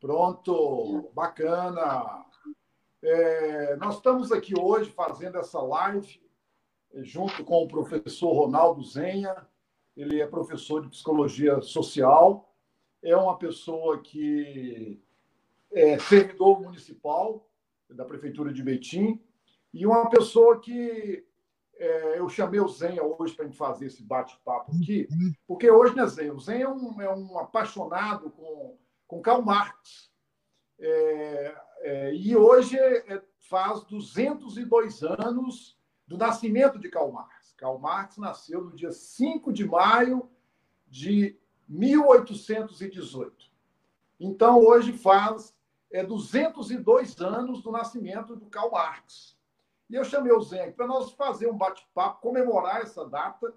Pronto, bacana. É, nós estamos aqui hoje fazendo essa live junto com o professor Ronaldo Zenha. Ele é professor de psicologia social, é uma pessoa que é servidor municipal da prefeitura de Betim e uma pessoa que é, eu chamei o Zenha hoje para a gente fazer esse bate-papo aqui, porque hoje, né, Zenha? O Zenha é um, é um apaixonado com, com Karl Marx. É, é, e hoje é, faz 202 anos do nascimento de Karl Marx. Karl Marx nasceu no dia 5 de maio de 1818. Então, hoje faz é, 202 anos do nascimento do Karl Marx. E eu chamei o Zé para nós fazer um bate-papo, comemorar essa data,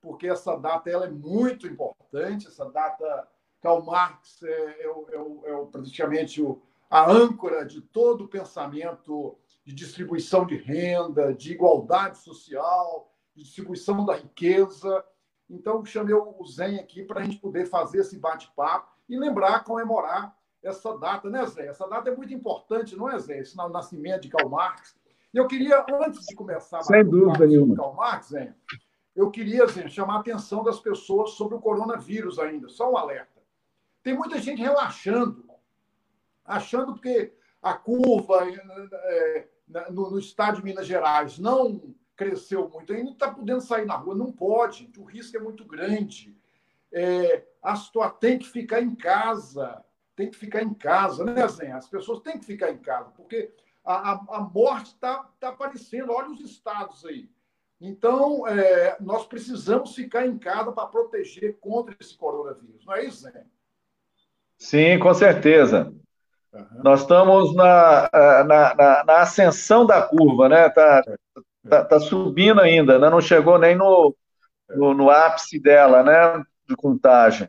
porque essa data ela é muito importante. Essa data, Karl Marx é, é, é, é praticamente o, a âncora de todo o pensamento de distribuição de renda, de igualdade social, de distribuição da riqueza. Então, chamei o Zen aqui para a gente poder fazer esse bate-papo e lembrar, comemorar essa data, né, Zé? Essa data é muito importante, não é, Zé? Esse nascimento de Karl Marx. E eu queria, antes de começar Sem dúvida nenhuma. Karl Marx, Zé, eu queria, Zé, chamar a atenção das pessoas sobre o coronavírus ainda, só um alerta. Tem muita gente relaxando, achando que a curva é, no, no estado de Minas Gerais não cresceu muito, ainda está podendo sair na rua. Não pode, o risco é muito grande. É, a situação tem que ficar em casa tem que ficar em casa, né, Zé? As pessoas têm que ficar em casa, porque a, a, a morte está tá aparecendo. Olha os estados aí. Então, é, nós precisamos ficar em casa para proteger contra esse coronavírus, não é isso, Zé? Sim, com certeza. Uhum. Nós estamos na, na, na, na, ascensão da curva, né? Está tá, tá subindo ainda, né? não chegou nem no, no, no ápice dela, né? De contagem.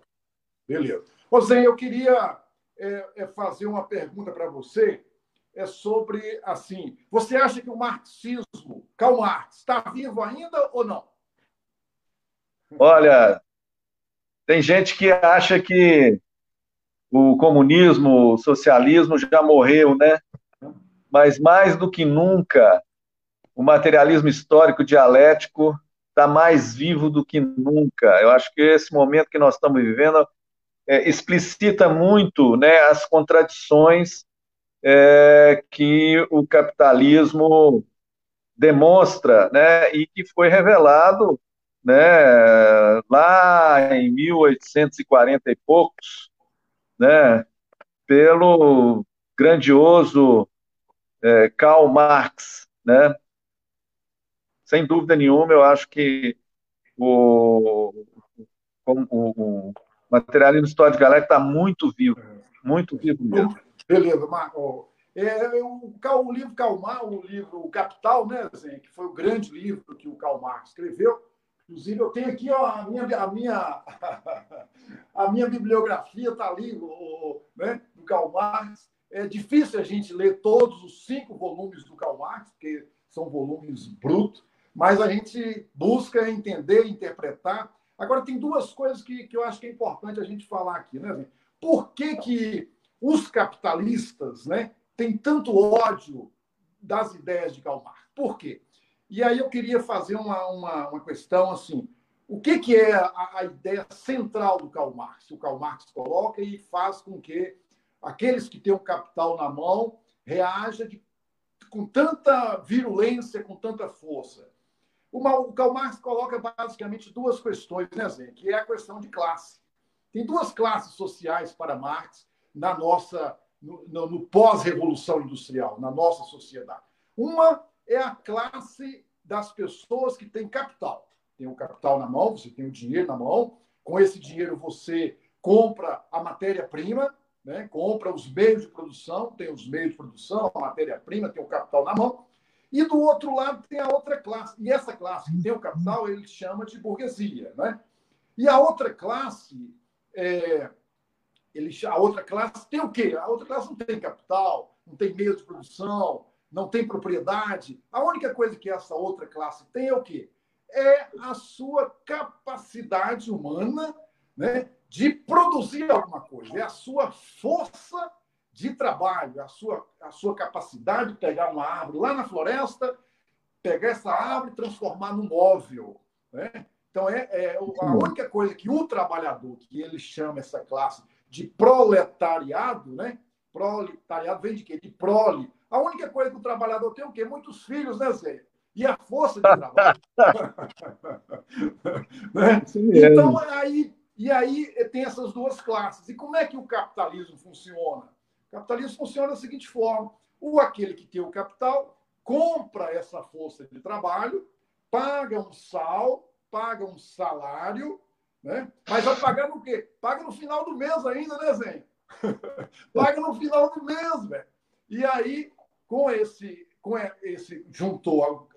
Beleza. Zé, eu queria é, é fazer uma pergunta para você é sobre assim: você acha que o marxismo, Karl Marx, está vivo ainda ou não? Olha, tem gente que acha que o comunismo, o socialismo já morreu, né? Mas mais do que nunca, o materialismo histórico dialético está mais vivo do que nunca. Eu acho que esse momento que nós estamos vivendo é, explicita muito né, as contradições é, que o capitalismo demonstra, né, e que foi revelado né, lá em 1840 e poucos, né, pelo grandioso é, Karl Marx, né? Sem dúvida nenhuma, eu acho que o, o, o, materialismo histórico galera está muito vivo, muito vivo mesmo. Beleza, Marco. É, o, o livro Calmar, o livro o Capital, né, que foi o grande livro que o Karl Marx escreveu. Inclusive, eu tenho aqui ó, a, minha, a, minha, a minha bibliografia, está ali, o, né, do Karl Marx. É difícil a gente ler todos os cinco volumes do Karl Marx, porque são volumes brutos, mas a gente busca entender, interpretar Agora, tem duas coisas que, que eu acho que é importante a gente falar aqui. Né? Por que, que os capitalistas né, têm tanto ódio das ideias de Karl Marx? Por quê? E aí eu queria fazer uma, uma, uma questão assim. O que, que é a, a, ideia central do Karl Marx? O Karl Marx coloca e faz com que aqueles que têm o capital na mão reajam com tanta virulência, com tanta força. O Karl Marx coloca basicamente duas questões, né, Zé? Que é a questão de classe. Tem duas classes sociais para Marx na nossa no, no, no pós-revolução industrial, na nossa sociedade. Uma é a classe das pessoas que têm capital. Tem o capital na mão, você tem o dinheiro na mão. Com esse dinheiro você compra a matéria-prima, né? compra os meios de produção, tem os meios de produção, a matéria-prima, tem o capital na mão. E do outro lado tem a outra classe. E essa classe que tem o capital, ele chama de burguesia. Né? E a outra classe, é, ele, a outra classe tem o quê? A outra classe não tem capital, não tem meio de produção, não tem propriedade. A única coisa que essa outra classe tem é o quê? É a sua capacidade humana né, de produzir alguma coisa. É a sua força de trabalho, a sua, a sua capacidade de pegar uma árvore lá na floresta, pegar essa árvore e transformar num móvel. Né? Então, é, é, a única coisa que o trabalhador, que ele chama essa classe de proletariado, né? Proletariado vem de quê? De prole. A única coisa que o trabalhador tem é o quê? Muitos filhos, né, Zé? E a força de trabalho. né? Então, aí, e aí tem essas duas classes. E como é que o capitalismo funciona? O capitalismo funciona da seguinte forma: o aquele que tem o capital compra essa força de trabalho, paga um sal, paga um salário, né? mas vai pagar no quê? Paga no final do mês ainda, né, Zen? paga no final do mês, velho. E aí, com esse, com esse juntou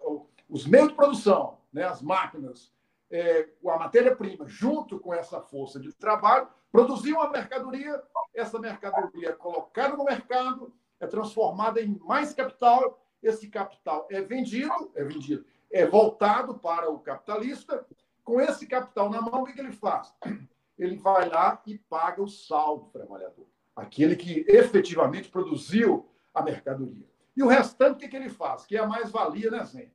os meios de produção, né, as máquinas, é, a matéria-prima, junto com essa força de trabalho, produziu uma mercadoria, essa mercadoria é colocada no mercado, é transformada em mais capital, esse capital é vendido, é vendido, é voltado para o capitalista. Com esse capital na mão, o que, que ele faz? Ele vai lá e paga o saldo do trabalhador, aquele que efetivamente produziu a mercadoria. E o restante, o que, que ele faz? Que é a mais-valia, né, Zé?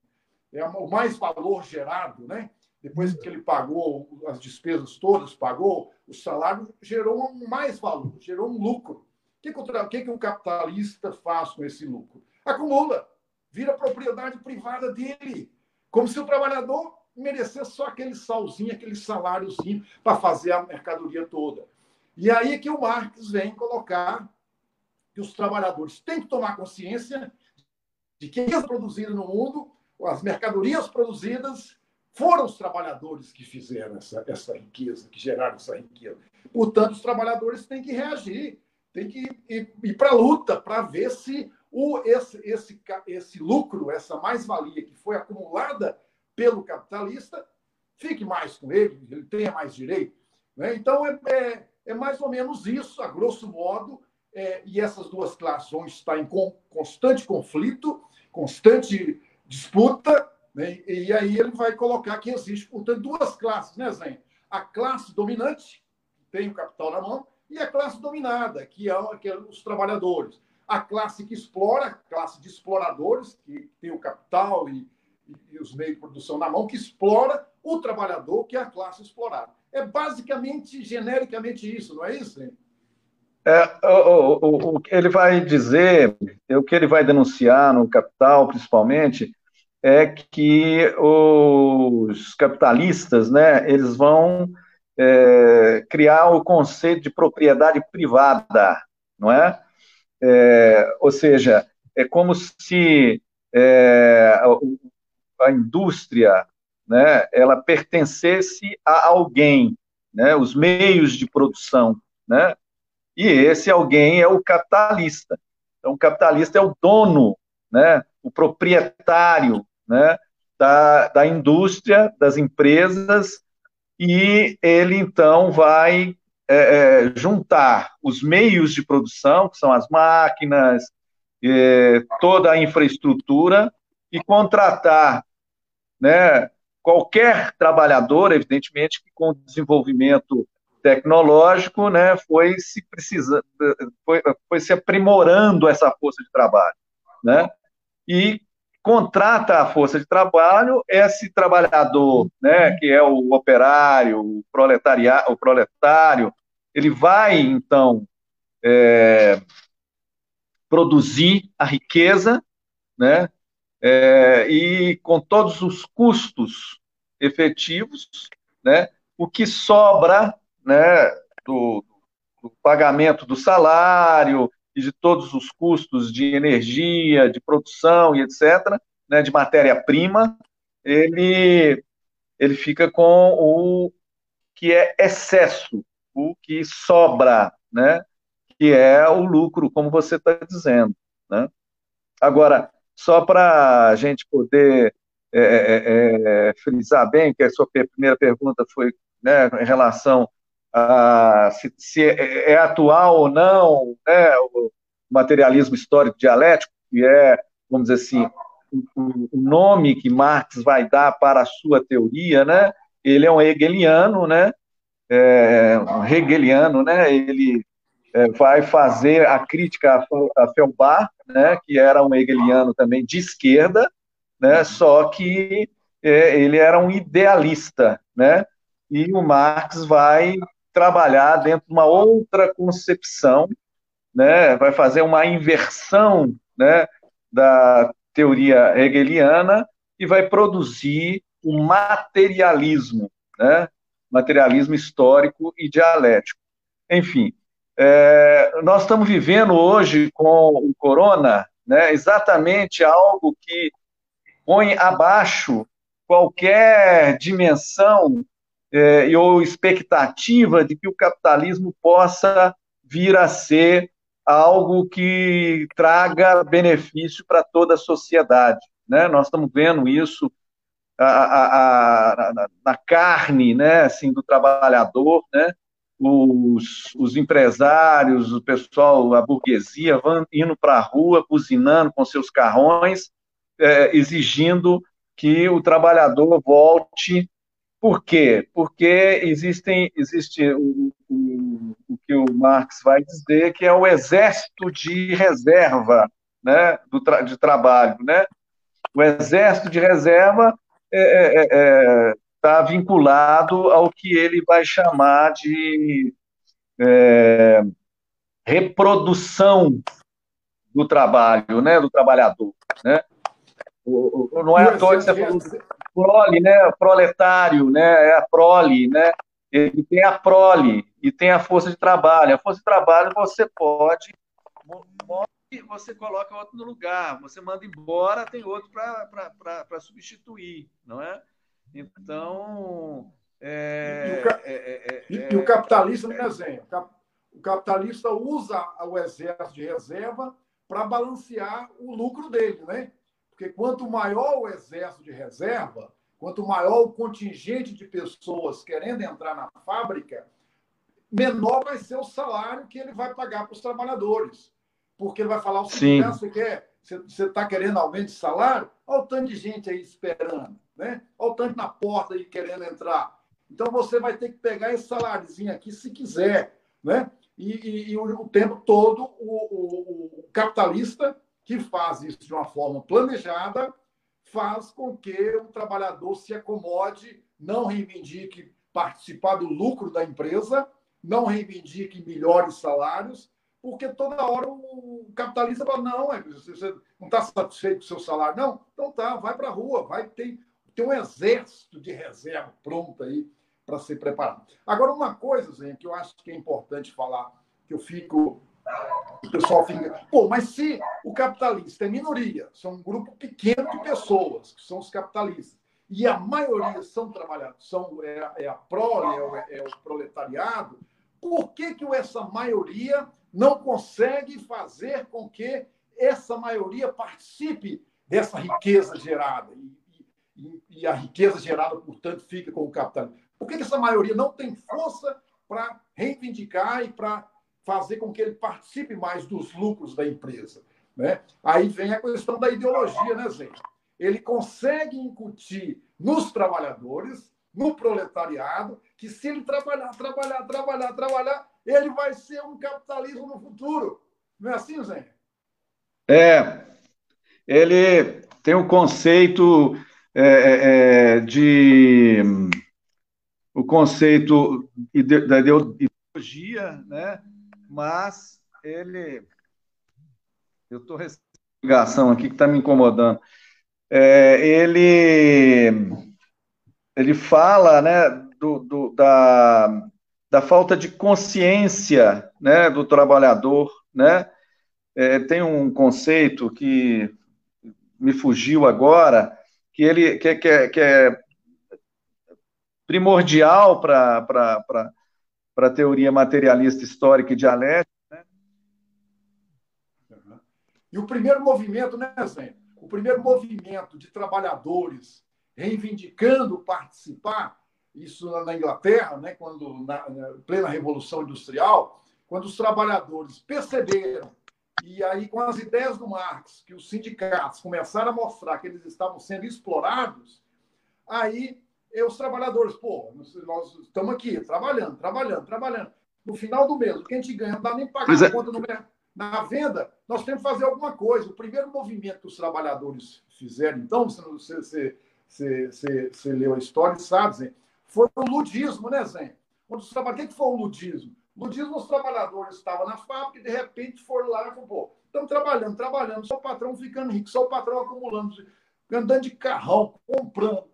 É o mais valor gerado, né? depois que ele pagou as despesas todas, pagou o salário, gerou um mais valor, gerou um lucro. O que, que, o, que, que um capitalista faz com esse lucro? Acumula, vira propriedade privada dele, como se o trabalhador merecesse só aquele salzinho, aquele saláriozinho para fazer a mercadoria toda. E aí que o Marx vem colocar que os trabalhadores têm que tomar consciência de que é produzido no mundo, as mercadorias produzidas foram os trabalhadores que fizeram essa, essa riqueza, que geraram essa riqueza. Portanto, os trabalhadores têm que reagir, têm que ir, ir para a luta para ver se o, esse, esse, esse lucro, essa mais-valia que foi acumulada pelo capitalista, fique mais com ele, ele tenha mais direito. Né? Então, é, é, é, mais ou menos isso, a grosso modo, é, e essas duas classes vão estar em constante conflito, constante disputa, né? E aí ele vai colocar que existe, portanto, duas classes, né, Zen? A classe dominante, que tem o capital na mão, e a classe dominada, que é, que é os trabalhadores. A classe que explora, a classe de exploradores, que tem o capital e, e, e os meios de produção na mão, que explora o trabalhador, que é a classe explorada. É basicamente, genericamente isso, não é isso, Zen? É, o, o, o, que ele vai dizer, o que ele vai denunciar no Capital, principalmente, é que os capitalistas, né, eles vão é, criar o conceito de propriedade privada, não é? é ou seja, é como se é, a, indústria, né, ela pertencesse a alguém, né, os meios de produção, né? E esse alguém é o capitalista. Então, o capitalista é o dono, né, o proprietário né, da, da indústria, das empresas, e ele então vai é, é, juntar os meios de produção, que são as máquinas, é, toda a infraestrutura, e contratar né, qualquer trabalhador, evidentemente, que com o desenvolvimento tecnológico, né, foi se precisa, foi, foi se aprimorando essa força de trabalho, né, e contrata a força de trabalho, esse trabalhador, né, que é o operário, o, proletariado, o proletário, ele vai, então, é, produzir a riqueza, né, é, e com todos os custos efetivos, né, o que sobra, né, do, do pagamento do salário, e de todos os custos de energia, de produção e etc., né, de matéria-prima, ele, ele fica com o que é excesso, o que sobra, né, que é o lucro, como você está dizendo. Né? Agora, só para a gente poder é, é, é, frisar bem, que a sua primeira pergunta foi né, em relação se, se é, é, atual ou não, né, o materialismo histórico dialético, que é, vamos dizer assim, o, o nome que Marx vai dar para a sua teoria, né, ele é um hegeliano, né, é, um hegeliano, né, ele é, vai fazer a crítica a Felbar, né, que era um hegeliano também de esquerda, né, só que é, ele era um idealista, né, e o Marx vai trabalhar dentro de uma outra concepção, né, vai fazer uma inversão né, da teoria hegeliana e vai produzir o materialismo, né, materialismo histórico e dialético. Enfim, é, nós estamos vivendo hoje com o corona né, exatamente algo que põe abaixo qualquer dimensão é, ou expectativa de que o capitalismo possa vir a ser algo que traga benefício para toda a sociedade. Né? Nós estamos vendo isso a, a, a, na carne né, assim, do trabalhador, né? os, os empresários, o pessoal, a burguesia, vão indo para a rua, buzinando com seus carrões, é, exigindo que o trabalhador volte. Por quê? Porque existem, existe o, o, o que o Marx vai dizer, que é o exército de reserva né, do tra de trabalho. Né? O exército de reserva é, é, é, é está vinculado ao que ele vai chamar de é, reprodução do trabalho, né, do trabalhador, né? Não é à toa que você falou prole, né, proletário, né, é a prole, né? Ele tem a prole e tem a força de trabalho. A força de trabalho você pode você coloca outro no lugar, você manda embora, tem outro para substituir, não é? Então. É, e, o, é, é, é, e, e, o capitalista, no desenho, o capitalista usa o exército de reserva para balancear o lucro dele, né? Porque quanto maior o exército de reserva, quanto maior o contingente de pessoas querendo entrar na fábrica, menor vai ser o salário que ele vai pagar para os trabalhadores. Porque ele vai falar o seguinte: ah, você quer, você está querendo aumento de salário? Olha o tanto de gente aí esperando né? Olha o tanto na porta aí querendo entrar. Então você vai ter que pegar esse saláriozinho aqui se quiser, né? E, e, e o, o, tempo todo o, o, o, capitalista que faz isso de uma forma planejada faz com que o trabalhador se acomode, não reivindique participar do lucro da empresa, não reivindique melhores salários, porque toda hora o capitalista fala, não, é, você não está satisfeito com o seu salário, não? Então tá, vai para a rua, vai ter tem um exército de reserva pronto aí para ser preparado. Agora, uma coisa, Zé, que eu acho que é importante falar, que eu fico. O pessoal fica. Pô, mas se o capitalista é minoria, são um grupo pequeno de pessoas, que são os capitalistas, e a maioria são trabalhadores, são, é, é a prole, é é o proletariado, por que, que essa maioria não consegue fazer com que essa maioria participe dessa riqueza gerada? E e, e a riqueza gerada, portanto, fica com o capitalismo. Por que, que essa maioria não tem força para reivindicar e para fazer com que ele participe mais dos lucros da empresa? Né? Aí vem a questão da ideologia, né, Zé? Ele consegue incutir nos trabalhadores, no proletariado, que se ele trabalhar, trabalhar, trabalhar, trabalhar, ele vai ser um capitalismo no futuro. Não é assim, Zé? É. Ele tem um conceito é, é, é, de o conceito da ideologia, né? Mas ele. Eu estou recebendo ligação aqui que está me incomodando. É, ele, ele fala né, do, do, da, da falta de consciência né, do trabalhador. Né? É, tem um conceito que me fugiu agora, que ele que, que, é, que é primordial para a teoria materialista histórica e dialética. Né? E o primeiro movimento, né, Zé? O primeiro movimento de trabalhadores reivindicando participar, isso na Inglaterra, né, quando na, na plena Revolução Industrial, quando os trabalhadores perceberam e aí, com as ideias do Marx, que os sindicatos começaram a mostrar que eles estavam sendo explorados, aí os trabalhadores, pô, nós estamos aqui trabalhando, trabalhando, trabalhando. no final do mês, o que a gente ganha, não dá nem para pagar a é. conta no, na venda, nós temos que fazer alguma coisa. O primeiro movimento que os trabalhadores fizeram, então, você, você, você, você leu a história e sabe, Zé, foi o ludismo, né, Zé? Quando os o que foi o ludismo? O ludismo, os trabalhadores estavam na fábrica e, de repente, foram lá e falaram, pô, estamos trabalhando, trabalhando, só o patrão ficando rico, só o patrão acumulando, andando de carrão, comprando.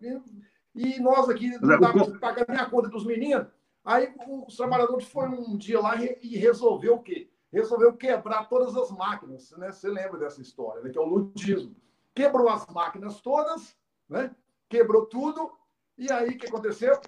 E, nós aqui não dávamos para pagar nem a conta dos meninos. Aí os trabalhadores foram um dia lá e resolveu o quê? resolveu quebrar todas as máquinas. Né? Você lembra dessa história, né? que é o ludismo. Quebrou as máquinas todas, né? quebrou tudo, e aí o que aconteceu?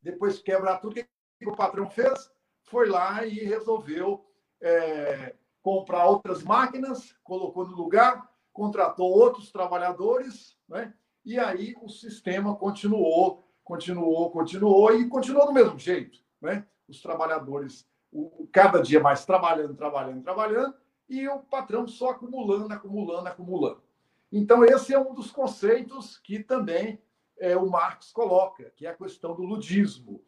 Depois de quebrar tudo, o que o patrão fez? Foi lá e resolveu é, comprar outras máquinas, colocou no lugar, contratou outros trabalhadores, né? E aí o sistema continuou, continuou, continuou e continuou do mesmo jeito. Né? Os trabalhadores o, cada dia mais trabalhando, trabalhando, trabalhando, e o patrão só acumulando, acumulando, acumulando. Então, esse é um dos conceitos que também é, o Marx coloca, que é a questão do ludismo.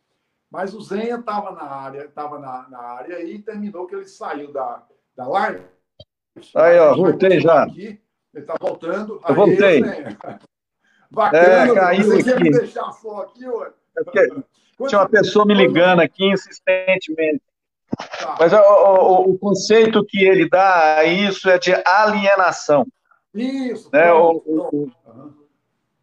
Mas o Zenha estava na área, estava na, na, área e terminou que ele saiu da, da live. Aí, ó, voltei já. Aqui, ele está voltando. Eu voltei. Bacana, é, caiu você aqui. deixar só aqui, ué? Tinha uma pessoa me ligando aqui insistentemente. Tá. Mas o, o, o, conceito que ele dá a isso é de alienação. Isso. Né? Pronto, o, pronto.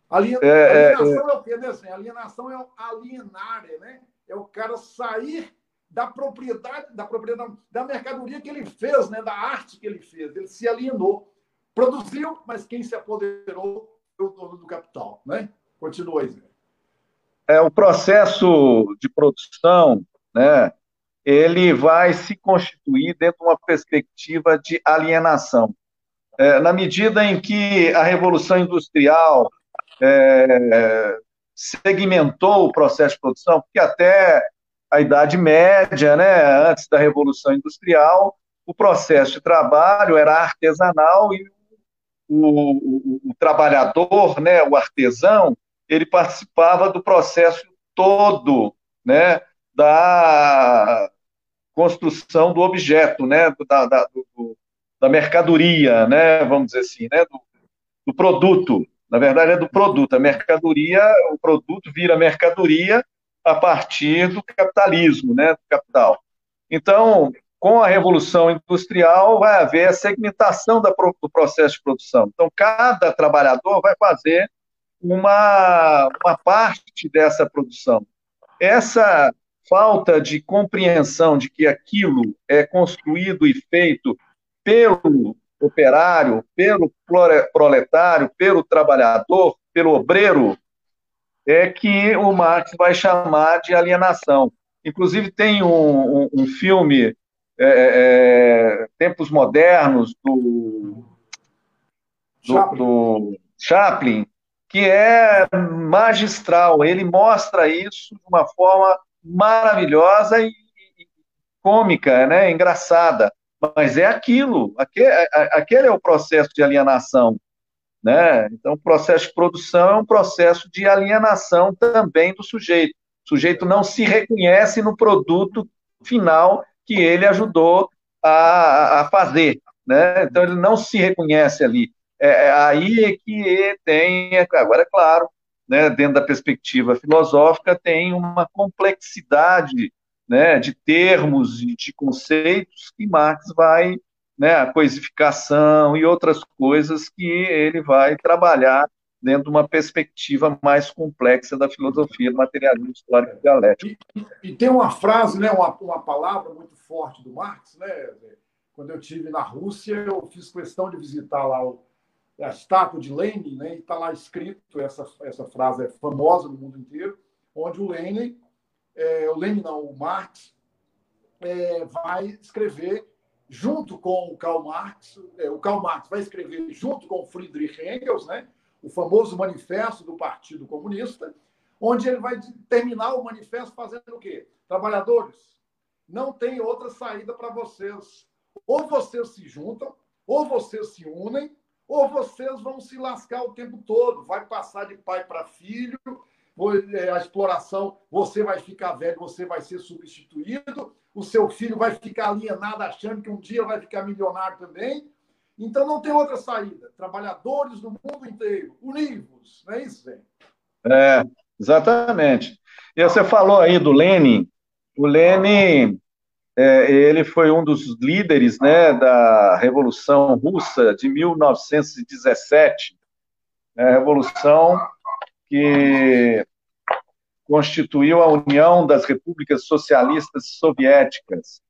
Alien... É, é, alienação é, é, o quê, né? Assim, alienação é alienar, né? É o cara sair da propriedade, da propriedade, da mercadoria que ele fez, né? Da arte que ele fez. Ele se alienou. Produziu, mas quem se apoderou o dono do capital, né? Continua aí. É o processo de produção, né? ele vai se constituir dentro de uma perspectiva de alienação. É, na medida em que a Revolução Industrial é, segmentou o processo de produção, porque até a Idade Média, né, antes da Revolução Industrial, o processo de trabalho era artesanal e o, o, trabalhador, né, o artesão, ele participava do processo todo, né, da construção do objeto, né, da, da, do, da mercadoria, né, vamos dizer assim, né, do, do, produto. Na verdade, é do produto. A mercadoria, o produto vira mercadoria a partir do capitalismo, né, do capital. Então, com a revolução industrial, vai haver a segmentação da, do processo de produção. Então, cada trabalhador vai fazer uma, uma parte dessa produção. Essa falta de compreensão de que aquilo é construído e feito pelo operário, pelo proletário, pelo trabalhador, pelo obreiro, é que o Marx vai chamar de alienação. Inclusive, tem um, um, um filme, é, é, Tempos Modernos, do, do, do Chaplin, que é magistral. Ele mostra isso de uma forma maravilhosa e, e cômica, né? engraçada. Mas é aquilo, aquele, aquele é o processo de alienação. Né? Então, o processo de produção é um processo de alienação também do sujeito. O sujeito não se reconhece no produto final que ele ajudou a, a fazer. Né? Então, ele não se reconhece ali. É, é aí é que tem, agora é claro, né, dentro da perspectiva filosófica, tem uma complexidade né, de termos e de conceitos que Marx vai, né, a coisificação e outras coisas que ele vai trabalhar dentro de uma perspectiva mais complexa da filosofia do materialismo histórico e dialético. E, e, tem uma frase, né, uma, uma palavra muito forte do Marx, né? Quando eu tive na Rússia, eu fiz questão de visitar lá o, a estátua de Lenin, né, e está lá escrito, essa, essa frase é famosa no mundo inteiro, onde o Lenin, é, o Lenin não, o Marx, é, vai escrever junto com o Karl Marx, é, o Karl Marx vai escrever junto com Friedrich Engels, né, o famoso manifesto do Partido Comunista, onde ele vai terminar o manifesto fazendo o quê? Trabalhadores, não tem outra saída para vocês. Ou vocês se juntam, ou vocês se unem, ou vocês vão se lascar o tempo todo, vai passar de pai para filho, é, a exploração, você vai ficar velho, você vai ser substituído, o seu filho vai ficar alienado achando que um dia vai ficar milionário também. Então não tem outra saída. Trabalhadores do mundo inteiro, univos, não é isso, velho? É, exatamente. E você falou aí do Lenin. O Lenin, é, ele foi um dos líderes né, da Revolução Russa de 1917. É a revolução que constituiu a União das Repúblicas Socialistas Soviéticas.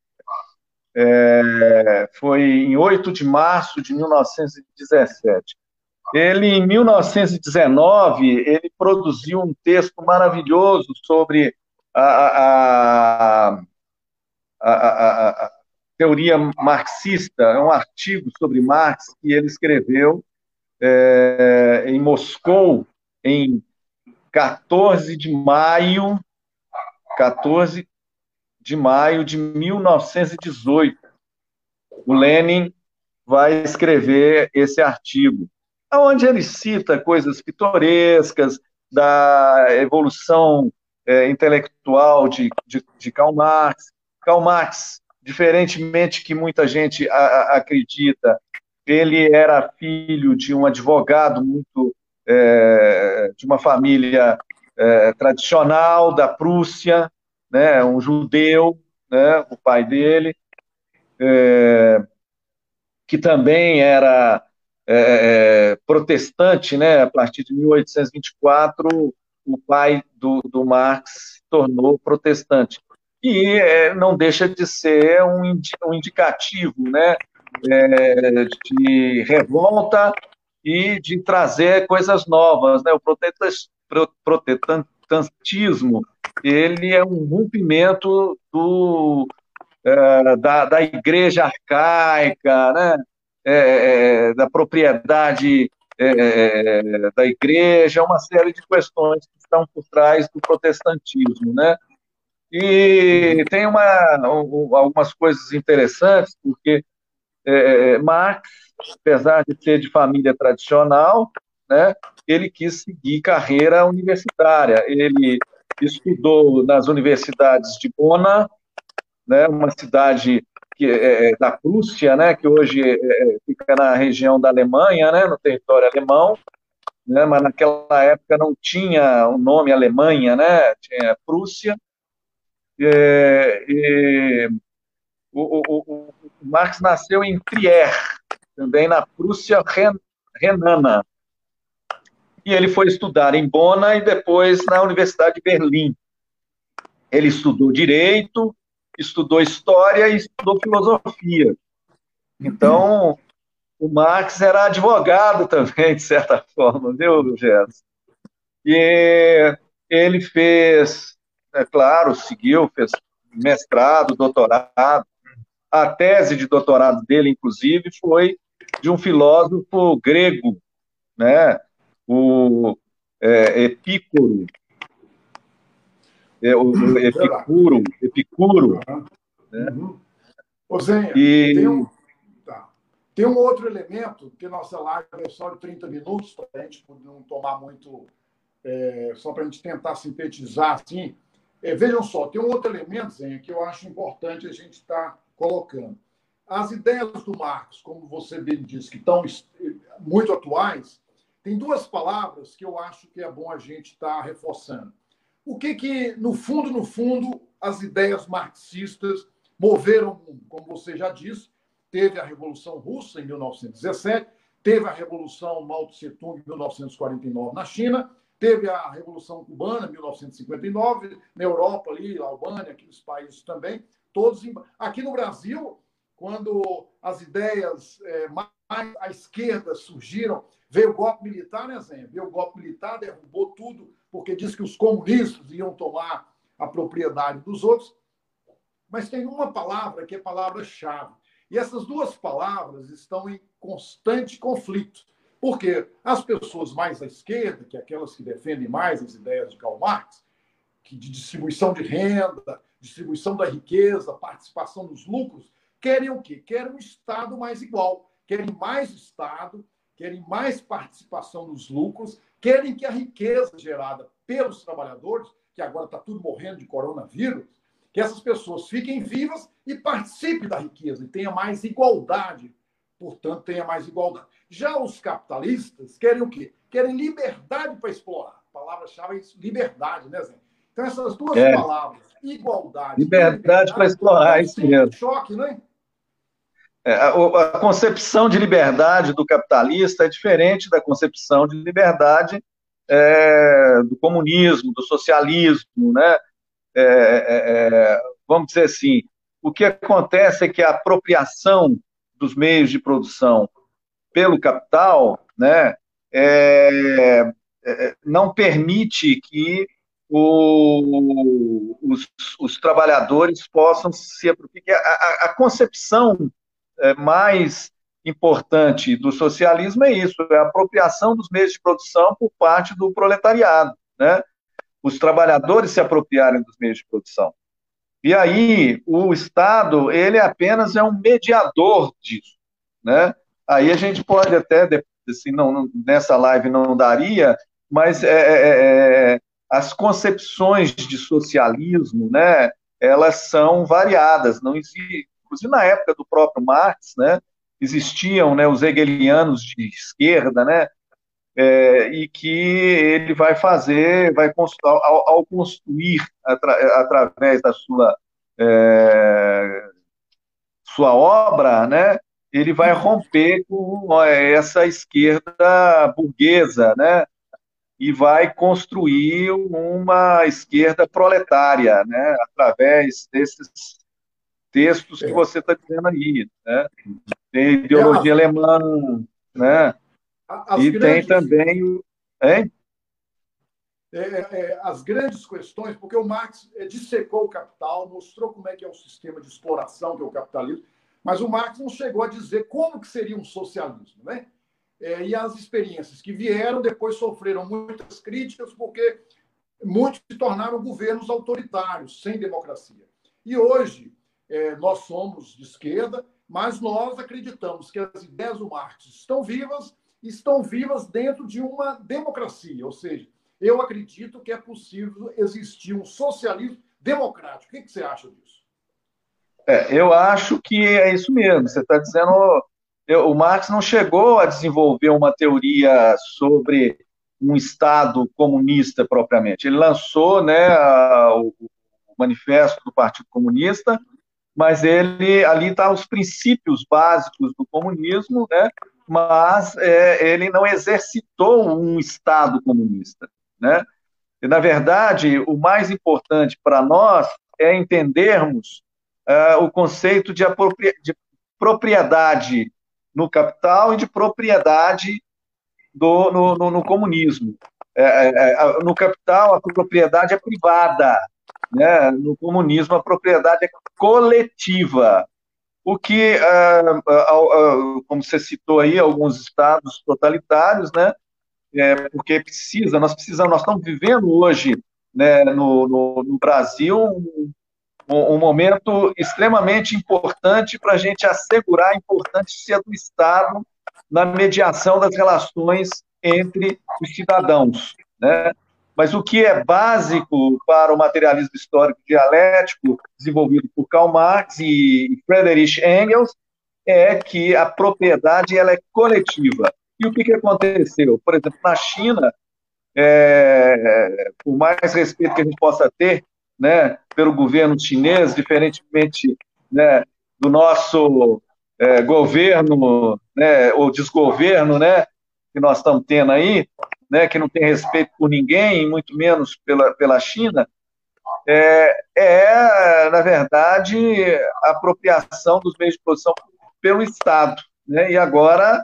É, foi em 8 de março de 1917. Ele, em 1919, ele produziu um texto maravilhoso sobre a, a, a, a teoria marxista, é um artigo sobre Marx que ele escreveu é, em Moscou em 14 de maio, 14 de maio de 1918. O Lenin vai escrever esse artigo, onde ele cita coisas pitorescas da evolução é, intelectual de, de, de, Karl Marx. Karl Marx, diferentemente que muita gente a, a, acredita, ele era filho de um advogado muito é, de uma família é, tradicional da Prússia, né, um judeu, né, o pai dele, é, que também era é, é, protestante, né, a partir de 1824, o pai do, do Marx se tornou protestante. E é, não deixa de ser um, um indicativo né, de revolta e de trazer coisas novas. Né? O protestantismo ele é um rompimento do, é, da, da igreja arcaica, né? É, é, da propriedade é, da igreja, uma série de questões que estão por trás do protestantismo, né? E tem uma, algumas coisas interessantes, porque é, Marx apesar de ser de família tradicional, né, ele quis seguir carreira universitária. Ele estudou nas universidades de Bona, né, uma cidade que é, é da Prússia, né, que hoje é, é, fica na região da Alemanha, né, no território alemão, né, mas naquela época não tinha o nome Alemanha, né, tinha Prússia. É, o, o, o, Marx nasceu em Trier, também na Prússia Renana. E ele foi estudar em Bona e depois na Universidade de Berlim. Ele estudou direito, estudou história e estudou filosofia. Então, o Marx era advogado também, de certa forma, viu, Gerson? E ele fez, é claro, seguiu, fez mestrado, doutorado. A tese de doutorado dele, inclusive, foi de um filósofo grego, né? O é, Epícoro, é, o, o Epicuro, Epicuro. Uhum. Né? Uhum. Zenha, e... tem, um, tá. tem um outro elemento, que nossa live é só de 30 minutos, para a gente não tomar muito, é, só para a gente tentar sintetizar assim. É, vejam só, tem um outro elemento, Zenha, que eu acho importante a gente estar tá colocando. As ideias do Marx, como você bem disse, que estão muito atuais, tem duas palavras que eu acho que é bom a gente estar tá reforçando. O que que, no fundo, no fundo, as ideias marxistas moveram o mundo? Como você já disse, teve a Revolução Russa em 1917, teve a Revolução Mao Tse-tung em 1949 na China, teve a Revolução Cubana em 1959, na Europa ali, Albânia, aqueles países também, todos aqui no Brasil quando as ideias é, mais à esquerda surgiram, veio o golpe militar, né, Zé? Veio o golpe militar, derrubou tudo, porque disse que os comunistas iam tomar a propriedade dos outros. Mas tem uma palavra que é palavra-chave. E essas duas palavras estão em constante conflito. Porque as pessoas mais à esquerda, que é aquelas que defendem mais as ideias de Karl Marx, que de distribuição de renda, distribuição da riqueza, participação dos lucros, querem o quê? Querem um Estado mais igual, querem mais Estado, querem mais participação nos lucros, querem que a riqueza gerada pelos trabalhadores, que agora está tudo morrendo de coronavírus, que essas pessoas fiquem vivas e participem da riqueza e tenha mais igualdade. Portanto, tenha mais igualdade. Já os capitalistas querem o quê? Querem liberdade para explorar. A palavra-chave é liberdade, né, Zé? Então, essas duas é. palavras, igualdade. Liberdade, liberdade para explorar, é isso mesmo. Choque, não é? É, a, concepção de liberdade do capitalista é diferente da concepção de liberdade é, do comunismo, do socialismo, né? É, é, é, vamos dizer assim, o que acontece é que a apropriação dos meios de produção pelo capital, né, é, não permite que o, os, os, trabalhadores possam se apropriar. A, a, a concepção mais importante do socialismo é isso, é a apropriação dos meios de produção por parte do proletariado, né? Os trabalhadores se apropriarem dos meios de produção. E aí o Estado ele apenas é um mediador disso, né? Aí a gente pode até assim, não, nessa live não daria, mas é, é, é, é, as concepções de socialismo, né? Elas são variadas, não existe, inclusive na época do próprio Marx, né? existiam né, os hegelianos de esquerda, né, é, e que ele vai fazer, vai ao, ao construir atra, através da sua é, sua obra, né, ele vai romper com essa esquerda burguesa, né, e vai construir uma esquerda proletária, né, através desses textos que é. você está dizendo aí, né? Tem ideologia é, alemã, né? As e grandes, tem também o. Hein? É, é, as grandes questões, porque o Marx é, dissecou o capital, mostrou como é que é o sistema de exploração que é o capitalismo, mas o Marx não chegou a dizer como que seria um socialismo, né? É, e as experiências que vieram depois sofreram muitas críticas porque muitos se tornaram governos autoritários, sem democracia. E hoje é, nós somos de esquerda, mas nós acreditamos que as ideias do Marx estão vivas, estão vivas dentro de uma democracia, ou seja, eu acredito que é possível existir um socialismo democrático. O que, que você acha disso? É, eu acho que é isso mesmo. Você está dizendo. Eu, o Marx não chegou a desenvolver uma teoria sobre um Estado comunista propriamente. Ele lançou né, a, o, o manifesto do Partido Comunista, mas ele ali está os princípios básicos do comunismo, né? mas é, ele não exercitou um Estado comunista. Né? E, na verdade, o mais importante para nós é entendermos é, o conceito de, de, propriedade no capital e de propriedade do, no, no, no comunismo. É, é, é no capital, a propriedade é privada, né? No comunismo, a propriedade é coletiva, o que, ah, ah, ah, como você citou aí, alguns estados totalitários, né? É, porque precisa, nós precisamos, nós estamos vivendo hoje, né, no, no, no Brasil, um, um, momento extremamente importante para a gente assegurar a importância do Estado na mediação das relações entre os cidadãos, né? Mas o que é básico para o materialismo histórico dialético, desenvolvido por Karl Marx e Friedrich Engels, é que a propriedade ela é coletiva. E o que, que aconteceu? Por exemplo, na China, é, por mais respeito que a gente possa ter né, pelo governo chinês, diferentemente né, do nosso é, governo, né, ou desgoverno, né, que nós estamos tendo aí, né, que não tem respeito por ninguém, muito menos pela, pela China, é, é, na verdade, a apropriação dos meios de produção pelo Estado. Né, e agora,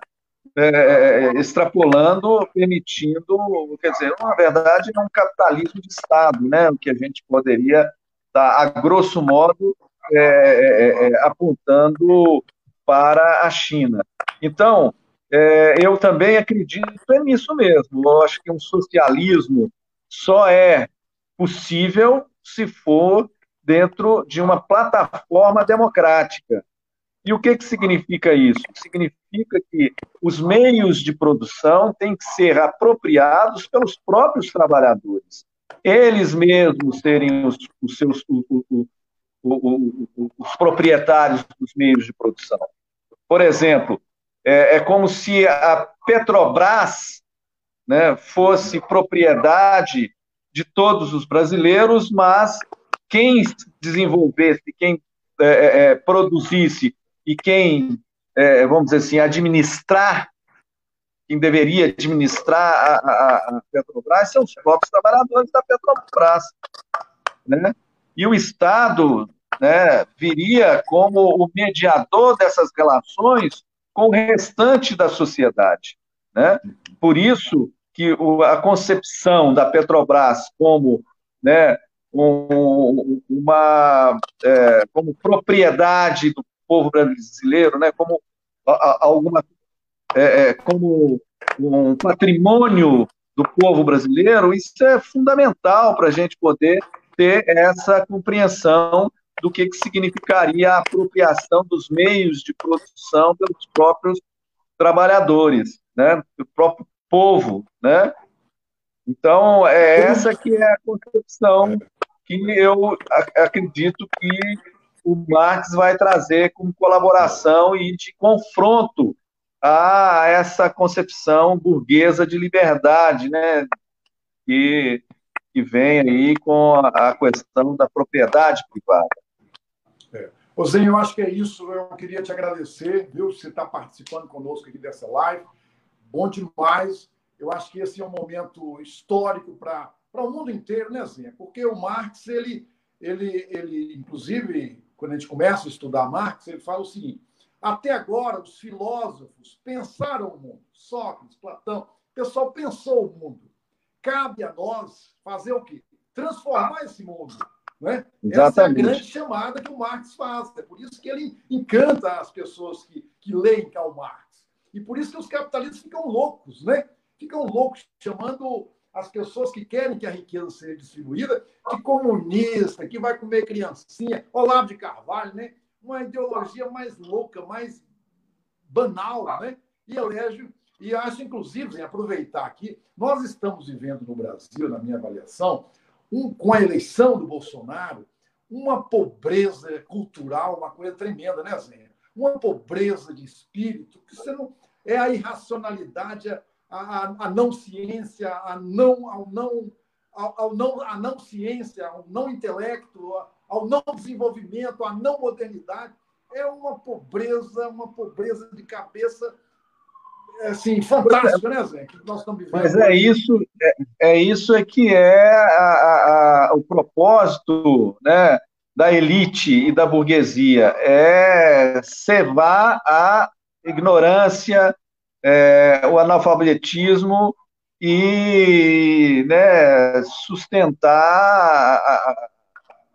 é, extrapolando, permitindo, quer dizer, na verdade, é um capitalismo de Estado, né, o que a gente poderia estar, a grosso modo, é, é, é apontando para a China. Então, é, eu também acredito nisso mesmo. Eu acho que um socialismo só é possível se for dentro de uma plataforma democrática. E o que, que significa isso? Significa que os meios de produção têm que ser apropriados pelos próprios trabalhadores. Eles mesmos serem os, os seus os, os proprietários dos meios de produção. Por exemplo, é, é como se a Petrobras né, fosse propriedade de todos os brasileiros, mas quem desenvolvesse, quem é, é, é produzisse e quem, é, vamos dizer assim, administrar, quem deveria administrar a, a, a, Petrobras são os próprios trabalhadores da Petrobras. Né? E o Estado né, viria como o mediador dessas relações com o restante da sociedade. Né? Por isso que a concepção da Petrobras como né, um, uma é, como propriedade do povo brasileiro, né, como alguma é, é, como um patrimônio do povo brasileiro, isso é fundamental para a gente poder ter essa compreensão do que, que significaria a apropriação dos meios de produção pelos próprios trabalhadores, né, do próprio povo, né? Então, é essa que é a concepção que eu acredito que o Marx vai trazer como colaboração e de confronto a essa concepção burguesa de liberdade, né, que, que vem aí com a, questão da propriedade privada. Ozinho, eu acho que é isso. Eu queria te agradecer, viu, você está participando conosco aqui dessa live. Bom demais. Eu acho que esse é um momento histórico para o mundo inteiro, né, Zinha? Porque o Marx, ele, ele, ele, inclusive, quando a gente começa a estudar Marx, ele fala o seguinte: até agora, os filósofos pensaram o mundo. Sócrates, Platão, o pessoal pensou o mundo. Cabe a nós fazer o quê? Transformar esse mundo. Né? Essa é a grande chamada que o Marx faz. É por isso que ele encanta as pessoas que, que leem Karl Marx. E por isso que os capitalistas ficam loucos, né? Ficam loucos chamando as pessoas que querem que a riqueza seja distribuída de comunista, que vai comer criancinha, Olavo de Carvalho, né? Uma ideologia mais louca, mais banal, né? E elege, e acho, inclusive, em aproveitar aqui, nós estamos vivendo no Brasil, na minha avaliação, um, com a eleição do Bolsonaro, uma pobreza cultural, uma coisa tremenda, né, Zé? Uma pobreza de espírito, que você não. É a irracionalidade, a, a, a não ciência, a não, ao não, ao, ao, não, a não ciência, ao não intelecto, ao não desenvolvimento, à não modernidade. É uma pobreza, uma pobreza de cabeça assim, fantástico, né, Zé? Que nós estamos vivendo. Mas é isso, é, é isso é que é a, a, o propósito né, da elite e da burguesia, é cevar a ignorância, é, o analfabetismo e né, sustentar a,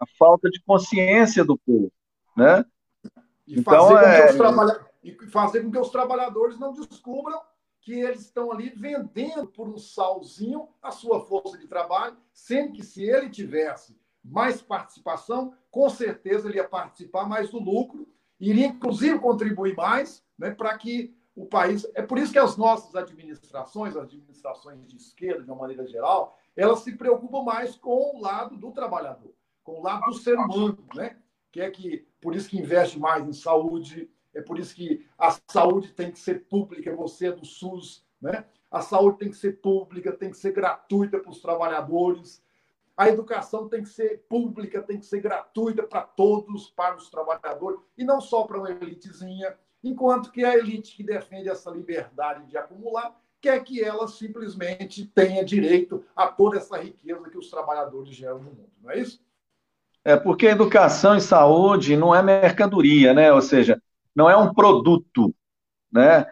a, falta de consciência do povo, né? E então, fazer, é... com que os trabalha... e fazer com que os trabalhadores não descubram que eles estão ali vendendo por um salzinho a sua força de trabalho, sendo que se ele tivesse mais participação, com certeza ele ia participar mais do lucro, iria inclusive contribuir mais né, para que o país. É por isso que as nossas administrações, as administrações de esquerda, de uma maneira geral, elas se preocupam mais com o lado do trabalhador, com o lado do ser humano, né? Que é que por isso que investe mais em saúde, é por isso que a saúde tem que ser pública, você é do SUS, né? A saúde tem que ser pública, tem que ser gratuita para os trabalhadores. A educação tem que ser pública, tem que ser gratuita para todos, para os trabalhadores, e não só para uma elitezinha enquanto que a elite que defende essa liberdade de acumular quer que ela simplesmente tenha direito a toda essa riqueza que os trabalhadores geram no mundo, não é isso? É porque educação e saúde não é mercadoria, né? Ou seja, não é um produto, né?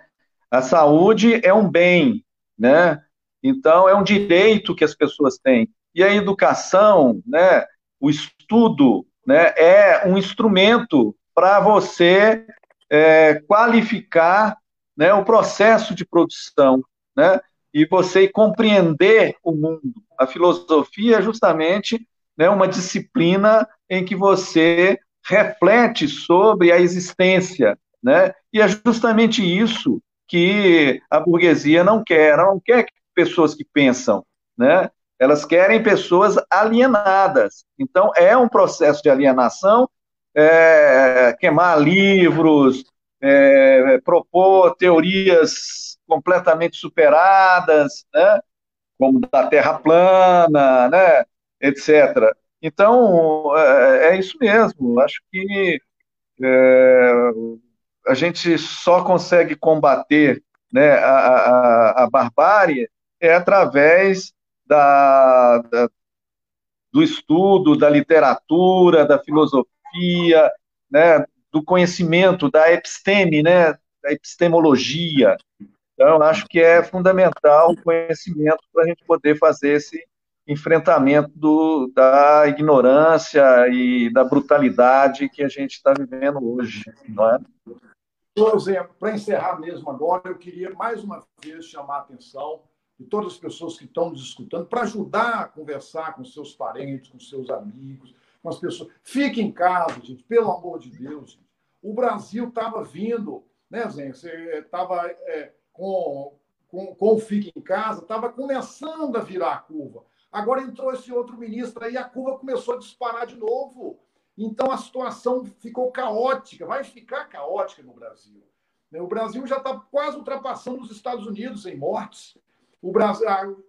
A saúde é um bem, né? Então é um direito que as pessoas têm. E a educação, né? O estudo, né? É um instrumento para você é, qualificar né, o processo de produção, né, e você compreender o mundo. A filosofia é justamente né, uma disciplina em que você reflete sobre a existência, né? E é justamente isso que a burguesia não quer. Ela não quer pessoas que pensam, né? Elas querem pessoas alienadas. Então, é um processo de alienação, é, queimar livros, é, propor teorias completamente superadas, né? como da Terra plana, né? etc. Então, é, é isso mesmo. Acho que é, a gente só consegue combater né, a, a, a barbárie é através da, da, do estudo, da literatura, da filosofia, né, do conhecimento, da episteme, né, da epistemologia. Então, acho que é fundamental o conhecimento para a gente poder fazer esse enfrentamento do, da ignorância e da brutalidade que a gente está vivendo hoje, não é? Para encerrar mesmo agora, eu queria mais uma vez chamar a atenção de todas as pessoas que estão nos escutando para ajudar a conversar com seus parentes, com seus amigos, com as pessoas. Fique em casa, gente, pelo amor de Deus. Gente. O Brasil estava vindo, né? Você estava é, com, com, com o Fique em Casa, estava começando a virar a curva. Agora entrou esse outro ministro aí, a curva começou a disparar de novo. Então a situação ficou caótica, vai ficar caótica no Brasil. O Brasil já está quase ultrapassando os Estados Unidos em mortes. O Brasil,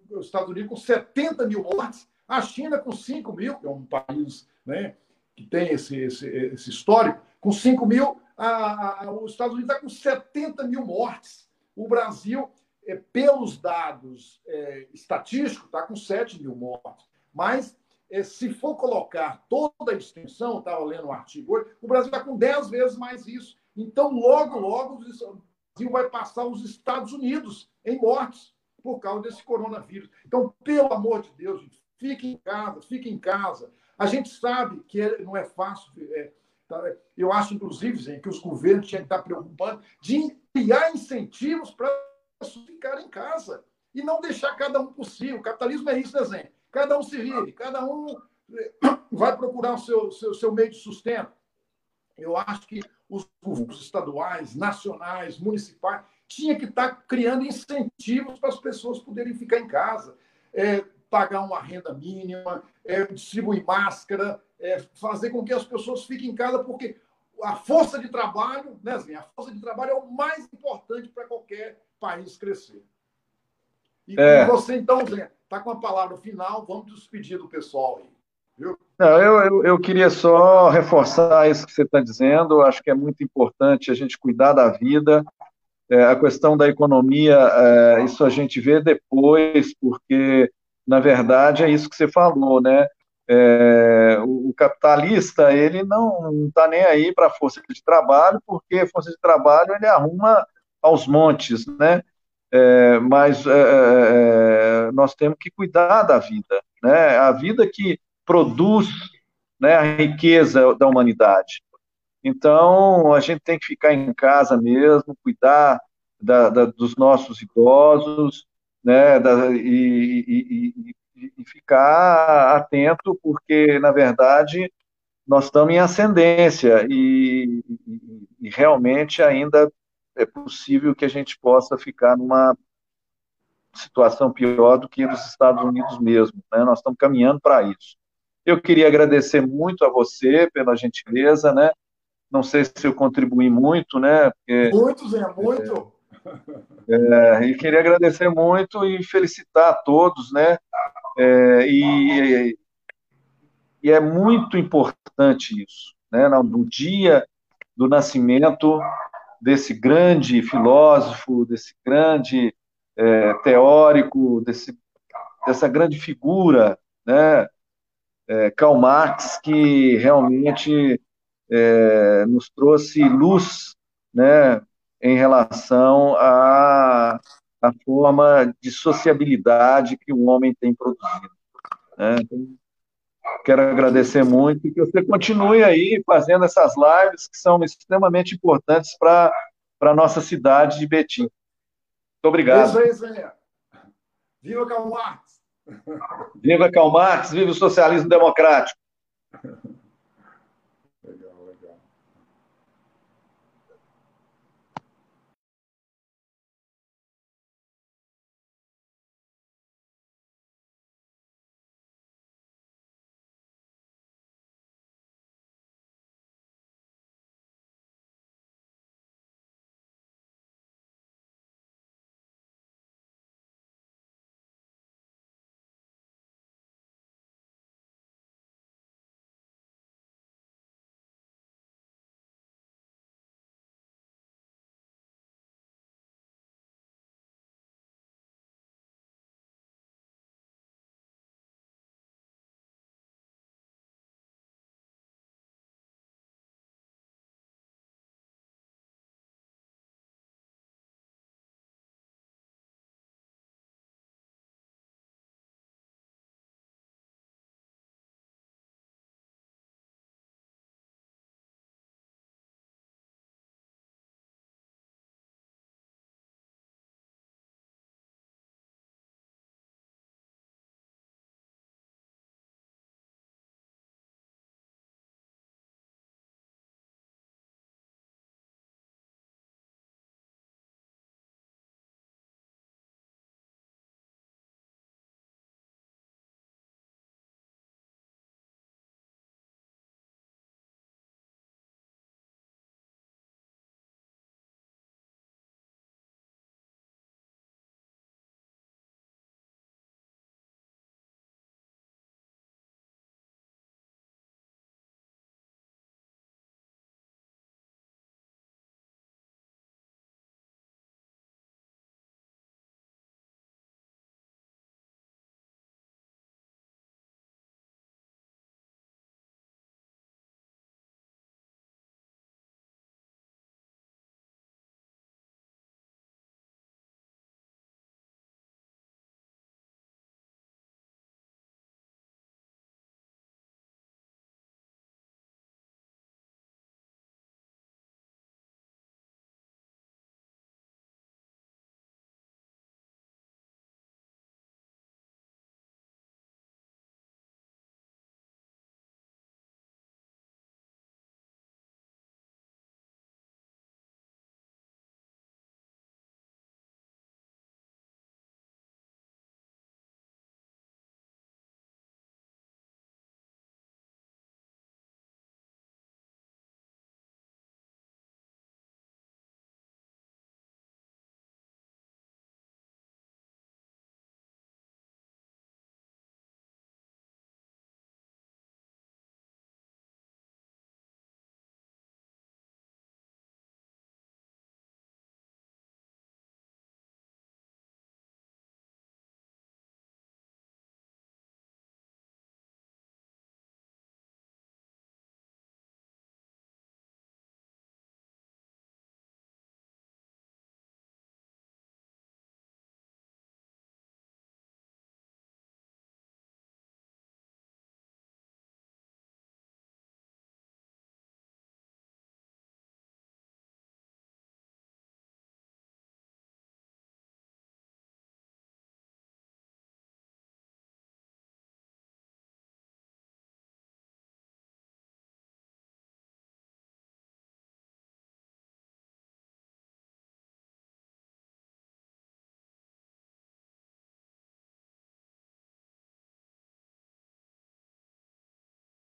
os Estados Unidos com 70 mil mortes, a China com 5 mil, que é um país né, que tem esse, esse, esse histórico, com 5 mil, a, a, os Estados Unidos está com 70 mil mortes. O Brasil, é, pelos dados é, estatísticos, está com 7 mil mortes. Mas é, se for colocar toda a extensão, estava lendo um artigo hoje, o Brasil está com 10 vezes mais isso. Então, logo, logo, o Brasil vai passar os Estados Unidos em mortes por causa desse coronavírus. Então, pelo amor de Deus, gente, fique em casa, fique em casa. A gente sabe que é, não é fácil. É, tá, eu acho, inclusive, que os governos tinham que estar preocupados de criar incentivos para ficar em casa e não deixar cada um por si. O capitalismo é isso, né, Cada um se vive, cada um eh, vai procurar o seu, seu, seu meio de sustento. Eu acho que os estaduais, nacionais, municipais, tinha que estar criando incentivos para as pessoas poderem ficar em casa, é, pagar uma renda mínima, é, distribuir máscara, é, fazer com que as pessoas fiquem em casa, porque a força de trabalho, né, Zé? A força de trabalho é o mais importante para qualquer país crescer. E, é. você, então, Zé, está com a palavra final, vamos despedir do pessoal aí. Viu? Não, eu, eu, eu, queria só reforçar isso que você está dizendo. Acho que é muito importante a gente cuidar da vida. É, a questão da economia, é, isso a gente vê depois, porque, na verdade, é isso que você falou, né? É, o, capitalista, ele não está nem aí para a força de trabalho, porque a força de trabalho ele arruma aos montes, né? É, mas é, é, é, nós temos que cuidar da vida, né? A vida que produz né, a riqueza da humanidade. Então, a gente tem que ficar em casa mesmo, cuidar da, da, dos nossos idosos, né, da, e, e, e, e, ficar atento, porque, na verdade, nós estamos em ascendência e, e realmente ainda é possível que a gente possa ficar numa situação pior do que nos Estados Unidos mesmo. Né? Nós estamos caminhando para isso. Eu queria agradecer muito a você pela gentileza, né? Não sei se eu contribuí muito, né? Porque, muito, Zé, muito. É, é, e queria agradecer muito e felicitar a todos, né? É, e, e é muito importante isso, né? No dia do nascimento desse grande filósofo, desse grande é, teórico, desse, dessa grande figura, né, é, Karl Marx, que realmente é, nos trouxe luz, né, em relação à, à forma de sociabilidade que o homem tem produzido. Né? Então, quero agradecer muito e que você continue aí fazendo essas lives que são extremamente importantes para a nossa cidade de Betim. Muito obrigado. Isso aí, Zé. Viva Karl Marx! Viva Karl Marx, viva o socialismo democrático!